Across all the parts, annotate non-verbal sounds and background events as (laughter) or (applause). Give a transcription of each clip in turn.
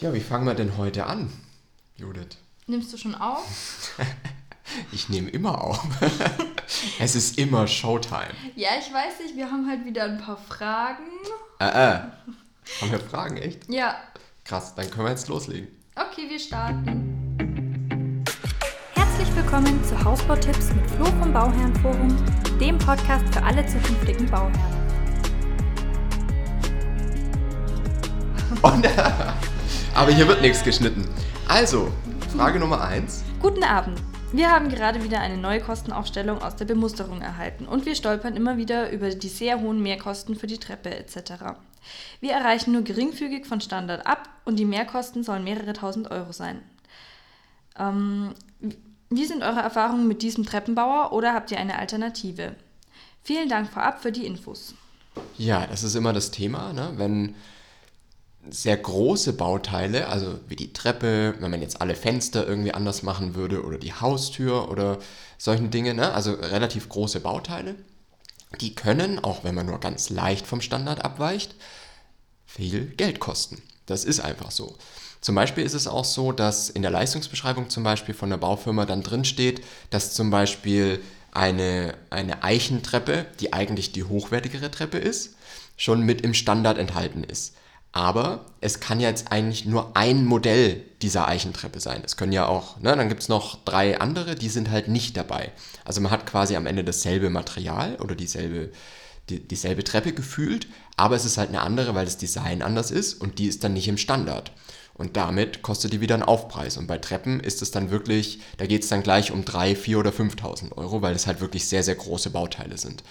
Ja, wie fangen wir denn heute an, Judith? Nimmst du schon auf? (laughs) ich nehme immer auf. (laughs) es ist immer Showtime. Ja, ich weiß nicht, wir haben halt wieder ein paar Fragen. Äh, äh. Haben wir Fragen, echt? Ja. Krass, dann können wir jetzt loslegen. Okay, wir starten. Herzlich willkommen zu Hausbautipps mit Flo vom Bauherrenforum, dem Podcast für alle zukünftigen Bauherren. Und, äh, (laughs) aber hier wird nichts geschnitten. Also, Frage Nummer eins. Guten Abend. Wir haben gerade wieder eine neue Kostenaufstellung aus der Bemusterung erhalten und wir stolpern immer wieder über die sehr hohen Mehrkosten für die Treppe etc. Wir erreichen nur geringfügig von Standard ab und die Mehrkosten sollen mehrere tausend Euro sein. Ähm, wie sind eure Erfahrungen mit diesem Treppenbauer oder habt ihr eine Alternative? Vielen Dank vorab für die Infos. Ja, das ist immer das Thema, ne? wenn sehr große Bauteile, also wie die Treppe, wenn man jetzt alle Fenster irgendwie anders machen würde oder die Haustür oder solchen Dinge, ne? also relativ große Bauteile, die können, auch wenn man nur ganz leicht vom Standard abweicht, viel Geld kosten. Das ist einfach so. Zum Beispiel ist es auch so, dass in der Leistungsbeschreibung zum Beispiel von der Baufirma dann drin steht, dass zum Beispiel eine, eine Eichentreppe, die eigentlich die hochwertigere Treppe ist, schon mit im Standard enthalten ist. Aber es kann jetzt eigentlich nur ein Modell dieser Eichentreppe sein. Es können ja auch, ne, dann gibt es noch drei andere, die sind halt nicht dabei. Also man hat quasi am Ende dasselbe Material oder dieselbe, die, dieselbe Treppe gefühlt, aber es ist halt eine andere, weil das Design anders ist und die ist dann nicht im Standard. Und damit kostet die wieder einen Aufpreis. Und bei Treppen ist es dann wirklich, da geht es dann gleich um 3, 4 oder 5.000 Euro, weil es halt wirklich sehr, sehr große Bauteile sind.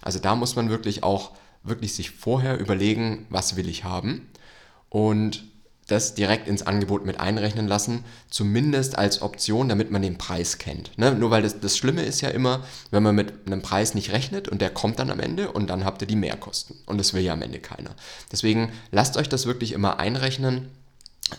Also da muss man wirklich auch wirklich sich vorher überlegen, was will ich haben und das direkt ins Angebot mit einrechnen lassen, zumindest als Option, damit man den Preis kennt. Ne? Nur weil das, das Schlimme ist ja immer, wenn man mit einem Preis nicht rechnet und der kommt dann am Ende und dann habt ihr die Mehrkosten. Und das will ja am Ende keiner. Deswegen lasst euch das wirklich immer einrechnen,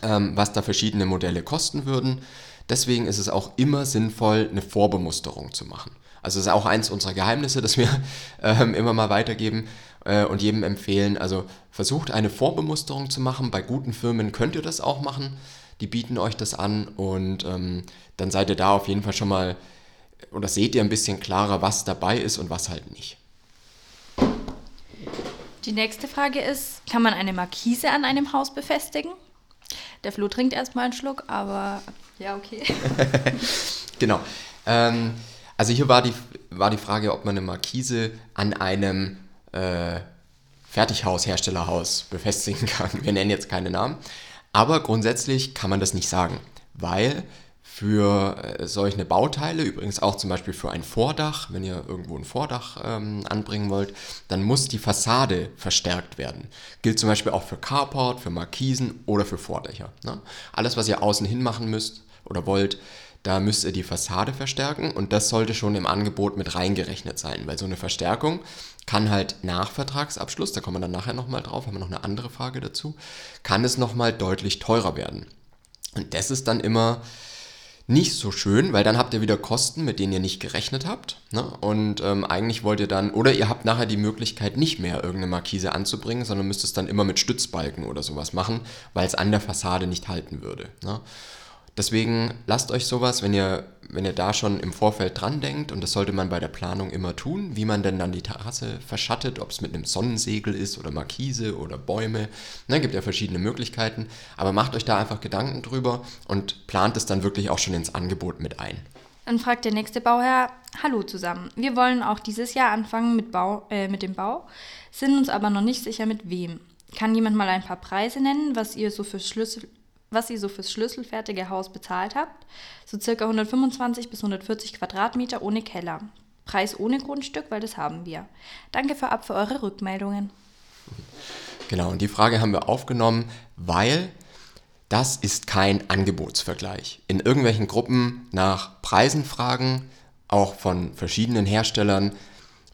ähm, was da verschiedene Modelle kosten würden. Deswegen ist es auch immer sinnvoll, eine Vorbemusterung zu machen. Also das ist auch eins unserer Geheimnisse, das wir (laughs) ähm, immer mal weitergeben äh, und jedem empfehlen. Also versucht eine Vorbemusterung zu machen. Bei guten Firmen könnt ihr das auch machen. Die bieten euch das an und ähm, dann seid ihr da auf jeden Fall schon mal oder seht ihr ein bisschen klarer, was dabei ist und was halt nicht. Die nächste Frage ist, kann man eine Markise an einem Haus befestigen? Der Flo trinkt erstmal einen Schluck, aber ja, okay. (laughs) genau. Ähm, also hier war die, war die Frage, ob man eine Markise an einem äh, Fertighaus-Herstellerhaus befestigen kann. Wir nennen jetzt keine Namen. Aber grundsätzlich kann man das nicht sagen, weil für äh, solche Bauteile, übrigens auch zum Beispiel für ein Vordach, wenn ihr irgendwo ein Vordach ähm, anbringen wollt, dann muss die Fassade verstärkt werden. Gilt zum Beispiel auch für Carport, für Markisen oder für Vordächer. Ne? Alles, was ihr außen hin machen müsst oder wollt, da müsst ihr die Fassade verstärken und das sollte schon im Angebot mit reingerechnet sein, weil so eine Verstärkung kann halt nach Vertragsabschluss, da kommen wir dann nachher nochmal drauf, haben wir noch eine andere Frage dazu, kann es nochmal deutlich teurer werden. Und das ist dann immer nicht so schön, weil dann habt ihr wieder Kosten, mit denen ihr nicht gerechnet habt. Ne? Und ähm, eigentlich wollt ihr dann, oder ihr habt nachher die Möglichkeit, nicht mehr irgendeine Markise anzubringen, sondern müsst es dann immer mit Stützbalken oder sowas machen, weil es an der Fassade nicht halten würde. Ne? Deswegen lasst euch sowas, wenn ihr, wenn ihr da schon im Vorfeld dran denkt, und das sollte man bei der Planung immer tun, wie man denn dann die Terrasse verschattet, ob es mit einem Sonnensegel ist oder Markise oder Bäume. Ne, gibt ja verschiedene Möglichkeiten, aber macht euch da einfach Gedanken drüber und plant es dann wirklich auch schon ins Angebot mit ein. Dann fragt der nächste Bauherr, hallo zusammen. Wir wollen auch dieses Jahr anfangen mit, Bau, äh, mit dem Bau, sind uns aber noch nicht sicher mit wem. Kann jemand mal ein paar Preise nennen, was ihr so für Schlüssel was ihr so fürs schlüsselfertige Haus bezahlt habt. So circa 125 bis 140 Quadratmeter ohne Keller. Preis ohne Grundstück, weil das haben wir. Danke vorab für eure Rückmeldungen. Genau, und die Frage haben wir aufgenommen, weil das ist kein Angebotsvergleich. In irgendwelchen Gruppen nach Preisen fragen, auch von verschiedenen Herstellern,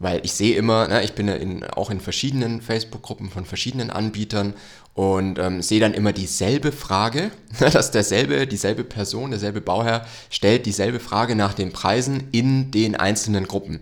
weil ich sehe immer, ne, ich bin in, auch in verschiedenen Facebook-Gruppen von verschiedenen Anbietern und ähm, sehe dann immer dieselbe Frage, (laughs) dass derselbe, dieselbe Person, derselbe Bauherr stellt dieselbe Frage nach den Preisen in den einzelnen Gruppen.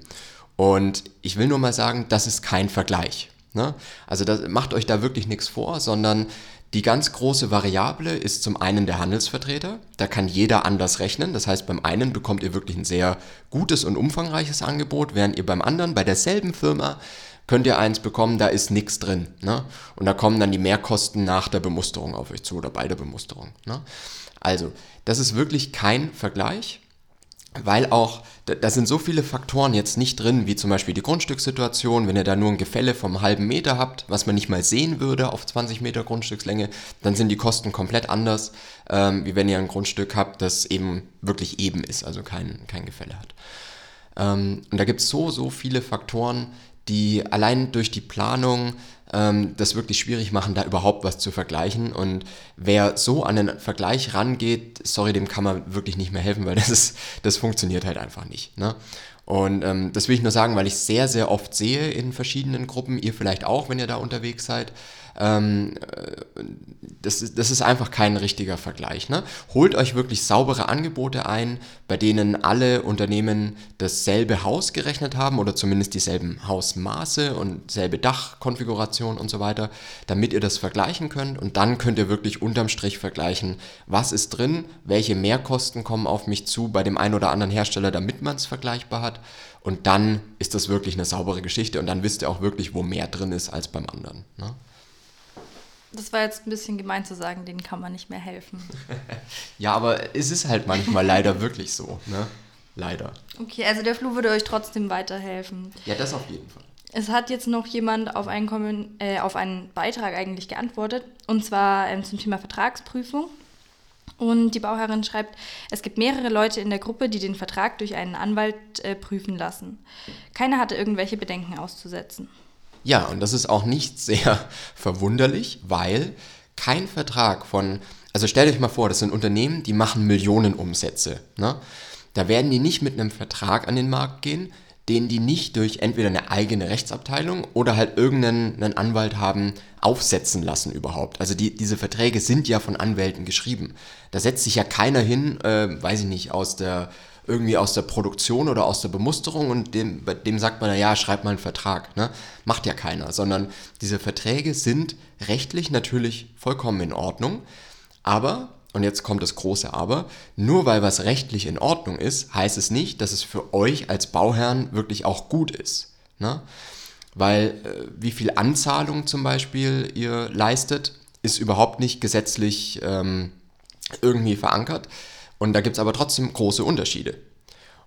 Und ich will nur mal sagen, das ist kein Vergleich. Ne? Also das, macht euch da wirklich nichts vor, sondern Die ganz große Variable ist zum einen der Handelsvertreter. Da kann jeder anders rechnen. Das heißt, beim einen bekommt ihr wirklich ein sehr gutes und umfangreiches Angebot, während ihr beim anderen, bei derselben Firma, könnt ihr eins bekommen, da ist nichts drin. Ne? Und da kommen dann die Mehrkosten nach der Bemusterung auf euch zu oder bei der Bemusterung. Ne? Also, das ist wirklich kein Vergleich weil auch, da sind so viele Faktoren jetzt nicht drin, wie zum Beispiel die Grundstückssituation, wenn ihr da nur ein Gefälle vom halben Meter habt, was man nicht mal sehen würde auf 20 Meter Grundstückslänge, dann sind die Kosten komplett anders, ähm, wie wenn ihr ein Grundstück habt, das eben wirklich eben ist, also kein, kein Gefälle hat. Ähm, und da gibt es so, so viele Faktoren, die allein durch die Planung ähm, das wirklich schwierig machen, da überhaupt was zu vergleichen. Und wer so an den Vergleich rangeht, sorry, dem kann man wirklich nicht mehr helfen, weil das, ist, das funktioniert halt einfach nicht. Ne? Und ähm, das will ich nur sagen, weil ich sehr, sehr oft sehe in verschiedenen Gruppen, ihr vielleicht auch, wenn ihr da unterwegs seid, ähm, äh, das, ist, das ist einfach kein richtiger Vergleich. Ne? Holt euch wirklich saubere Angebote ein, bei denen alle Unternehmen dasselbe Haus gerechnet haben oder zumindest dieselben Hausmaße und selbe Dachkonfiguration und so weiter, damit ihr das vergleichen könnt und dann könnt ihr wirklich unterm Strich vergleichen, was ist drin, welche Mehrkosten kommen auf mich zu bei dem einen oder anderen Hersteller, damit man es vergleichbar hat. Und dann ist das wirklich eine saubere Geschichte und dann wisst ihr auch wirklich, wo mehr drin ist als beim anderen. Ne? Das war jetzt ein bisschen gemein zu sagen, denen kann man nicht mehr helfen. (laughs) ja, aber es ist halt manchmal leider (laughs) wirklich so, ne? Leider. Okay, also der Flu würde euch trotzdem weiterhelfen. Ja, das auf jeden Fall. Es hat jetzt noch jemand auf einen, äh, auf einen Beitrag eigentlich geantwortet, und zwar ähm, zum Thema Vertragsprüfung. Und die Bauherrin schreibt, es gibt mehrere Leute in der Gruppe, die den Vertrag durch einen Anwalt äh, prüfen lassen. Keiner hatte irgendwelche Bedenken auszusetzen. Ja, und das ist auch nicht sehr (laughs) verwunderlich, weil kein Vertrag von, also stellt euch mal vor, das sind Unternehmen, die machen Millionen Umsätze. Ne? Da werden die nicht mit einem Vertrag an den Markt gehen, den die nicht durch entweder eine eigene Rechtsabteilung oder halt irgendeinen Anwalt haben aufsetzen lassen überhaupt. Also die, diese Verträge sind ja von Anwälten geschrieben. Da setzt sich ja keiner hin, äh, weiß ich nicht, aus der irgendwie aus der Produktion oder aus der Bemusterung und dem, dem sagt man, ja, schreib mal einen Vertrag. Ne? Macht ja keiner, sondern diese Verträge sind rechtlich natürlich vollkommen in Ordnung, aber, und jetzt kommt das große Aber, nur weil was rechtlich in Ordnung ist, heißt es nicht, dass es für euch als Bauherrn wirklich auch gut ist. Ne? Weil äh, wie viel Anzahlung zum Beispiel ihr leistet, ist überhaupt nicht gesetzlich ähm, irgendwie verankert. Und da gibt es aber trotzdem große Unterschiede.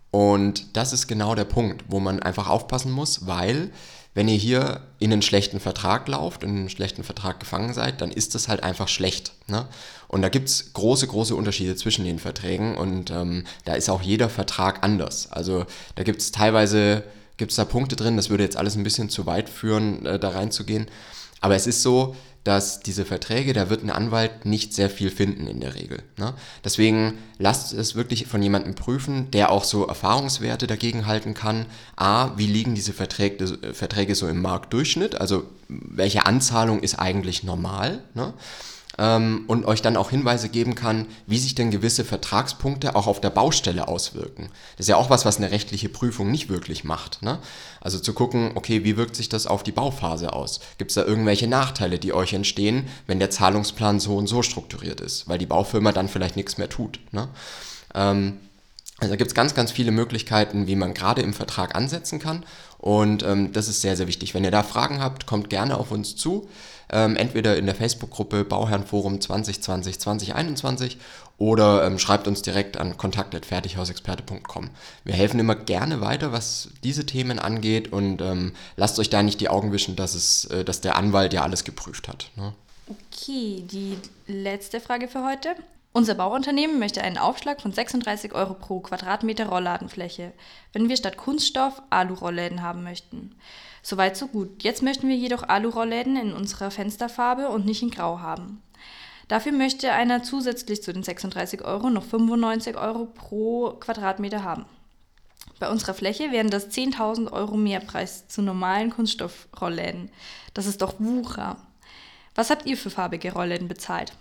Und das ist genau der Punkt, wo man einfach aufpassen muss, weil wenn ihr hier in einen schlechten Vertrag lauft, in einen schlechten Vertrag gefangen seid, dann ist das halt einfach schlecht. Ne? Und da gibt es große, große Unterschiede zwischen den Verträgen und ähm, da ist auch jeder Vertrag anders. Also da gibt es teilweise, gibt es da Punkte drin, das würde jetzt alles ein bisschen zu weit führen, äh, da reinzugehen. Aber es ist so, dass diese Verträge, da wird ein Anwalt nicht sehr viel finden in der Regel. Ne? Deswegen lasst es wirklich von jemandem prüfen, der auch so Erfahrungswerte dagegen halten kann. A, wie liegen diese Verträge, Verträge so im Marktdurchschnitt? Also welche Anzahlung ist eigentlich normal? Ne? Ähm, und euch dann auch Hinweise geben kann, wie sich denn gewisse Vertragspunkte auch auf der Baustelle auswirken. Das ist ja auch was, was eine rechtliche Prüfung nicht wirklich macht. Ne? Also zu gucken, okay, wie wirkt sich das auf die Bauphase aus? Gibt es da irgendwelche Nachteile, die euch entstehen, wenn der Zahlungsplan so und so strukturiert ist, weil die Baufirma dann vielleicht nichts mehr tut. Ne? Ähm, also da gibt es ganz, ganz viele Möglichkeiten, wie man gerade im Vertrag ansetzen kann. Und ähm, das ist sehr, sehr wichtig. Wenn ihr da Fragen habt, kommt gerne auf uns zu ähm, entweder in der Facebook-Gruppe Bauherrenforum 2020 2021 oder ähm, schreibt uns direkt an kontakt.fertighausexperte.com. Wir helfen immer gerne weiter, was diese Themen angeht und ähm, lasst euch da nicht die Augen wischen, dass, es, äh, dass der Anwalt ja alles geprüft hat. Ne? Okay, die letzte Frage für heute. Unser Bauunternehmen möchte einen Aufschlag von 36 Euro pro Quadratmeter Rollladenfläche, wenn wir statt Kunststoff Alu-Rollläden haben möchten. Soweit so gut. Jetzt möchten wir jedoch Alu-Rollläden in unserer Fensterfarbe und nicht in Grau haben. Dafür möchte einer zusätzlich zu den 36 Euro noch 95 Euro pro Quadratmeter haben. Bei unserer Fläche wären das 10.000 Euro Mehrpreis zu normalen Kunststoffrollläden. Das ist doch Wucher. Was habt ihr für farbige Rollläden bezahlt?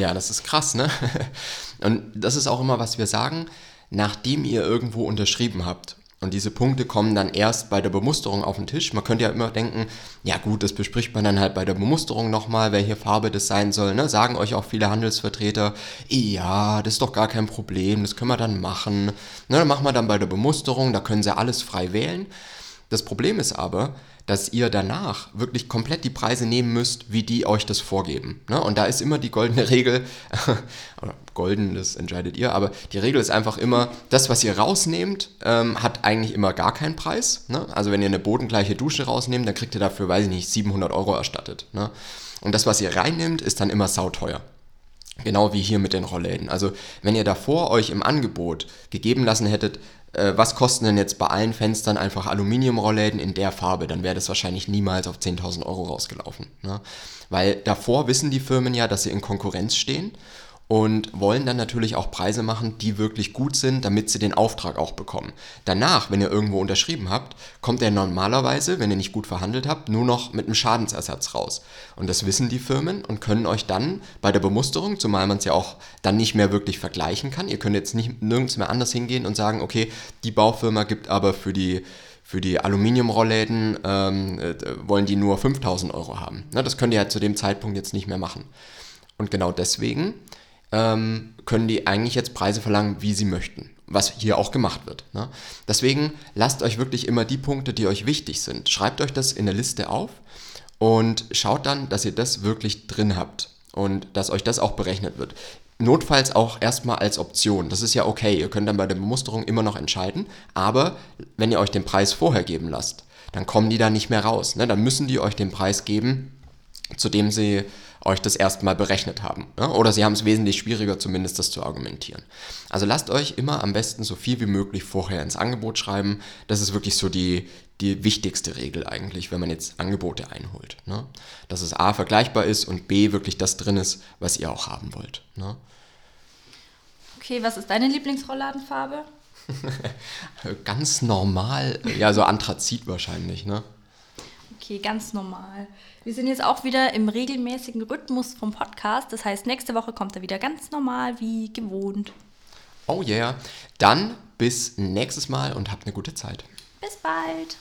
Ja, das ist krass, ne? (laughs) Und das ist auch immer, was wir sagen, nachdem ihr irgendwo unterschrieben habt Und diese Punkte kommen dann erst bei der Bemusterung auf den Tisch. Man könnte ja immer denken, ja gut, das bespricht man dann halt bei der Bemusterung nochmal, welche Farbe das sein soll. Ne? Sagen euch auch viele Handelsvertreter, ja, das ist doch gar kein Problem, das können wir dann machen. Ne, dann machen wir dann bei der Bemusterung, da können sie alles frei wählen. Das Problem ist aber, dass ihr danach wirklich komplett die Preise nehmen müsst, wie die euch das vorgeben. Ne? Und da ist immer die goldene Regel, (laughs) oder golden, das entscheidet ihr, aber die Regel ist einfach immer, das, was ihr rausnehmt, ähm, hat eigentlich immer gar keinen Preis. Ne? Also wenn ihr eine bodengleiche Dusche rausnehmt, dann kriegt ihr dafür, weiß ich nicht, 700 Euro erstattet. Ne? Und das, was ihr reinnimmt, ist dann immer sauteuer. Genau wie hier mit den Rollläden. Also wenn ihr davor euch im Angebot gegeben lassen hättet, äh, was kosten denn jetzt bei allen Fenstern einfach Aluminiumrollläden in der Farbe, dann wäre das wahrscheinlich niemals auf 10.000 Euro rausgelaufen. Ne? Weil davor wissen die Firmen ja, dass sie in Konkurrenz stehen und wollen dann natürlich auch Preise machen, die wirklich gut sind, damit sie den Auftrag auch bekommen. Danach, wenn ihr irgendwo unterschrieben habt, kommt er normalerweise, wenn ihr nicht gut verhandelt habt, nur noch mit einem Schadensersatz raus. Und das wissen die Firmen und können euch dann bei der Bemusterung, zumal man es ja auch dann nicht mehr wirklich vergleichen kann, ihr könnt jetzt nicht nirgends mehr anders hingehen und sagen, okay, die Baufirma gibt aber für die für die Aluminiumrollläden ähm, äh, wollen die nur 5000 Euro haben. Na, das könnt ihr ja zu dem Zeitpunkt jetzt nicht mehr machen. Und genau deswegen ähm, können die eigentlich jetzt Preise verlangen, wie sie möchten. Was hier auch gemacht wird. Ne? Deswegen lasst euch wirklich immer die Punkte, die euch wichtig sind. Schreibt euch das in der Liste auf und schaut dann, dass ihr das wirklich drin habt und dass euch das auch berechnet wird. Notfalls auch erstmal als Option. Das ist ja okay. Ihr könnt dann bei der Bemusterung immer noch entscheiden. Aber wenn ihr euch den Preis vorher geben lasst, dann kommen die da nicht mehr raus. Ne? Dann müssen die euch den Preis geben, zu dem sie euch das erstmal berechnet haben. Ja? Oder sie haben es wesentlich schwieriger, zumindest das zu argumentieren. Also lasst euch immer am besten so viel wie möglich vorher ins Angebot schreiben. Das ist wirklich so die, die wichtigste Regel eigentlich, wenn man jetzt Angebote einholt. Ne? Dass es A vergleichbar ist und B wirklich das drin ist, was ihr auch haben wollt. Ne? Okay, was ist deine Lieblingsrollladenfarbe? (laughs) Ganz normal, ja, so Anthrazit wahrscheinlich, ne? Okay, ganz normal. Wir sind jetzt auch wieder im regelmäßigen Rhythmus vom Podcast. Das heißt, nächste Woche kommt er wieder ganz normal wie gewohnt. Oh yeah. Dann bis nächstes Mal und habt eine gute Zeit. Bis bald.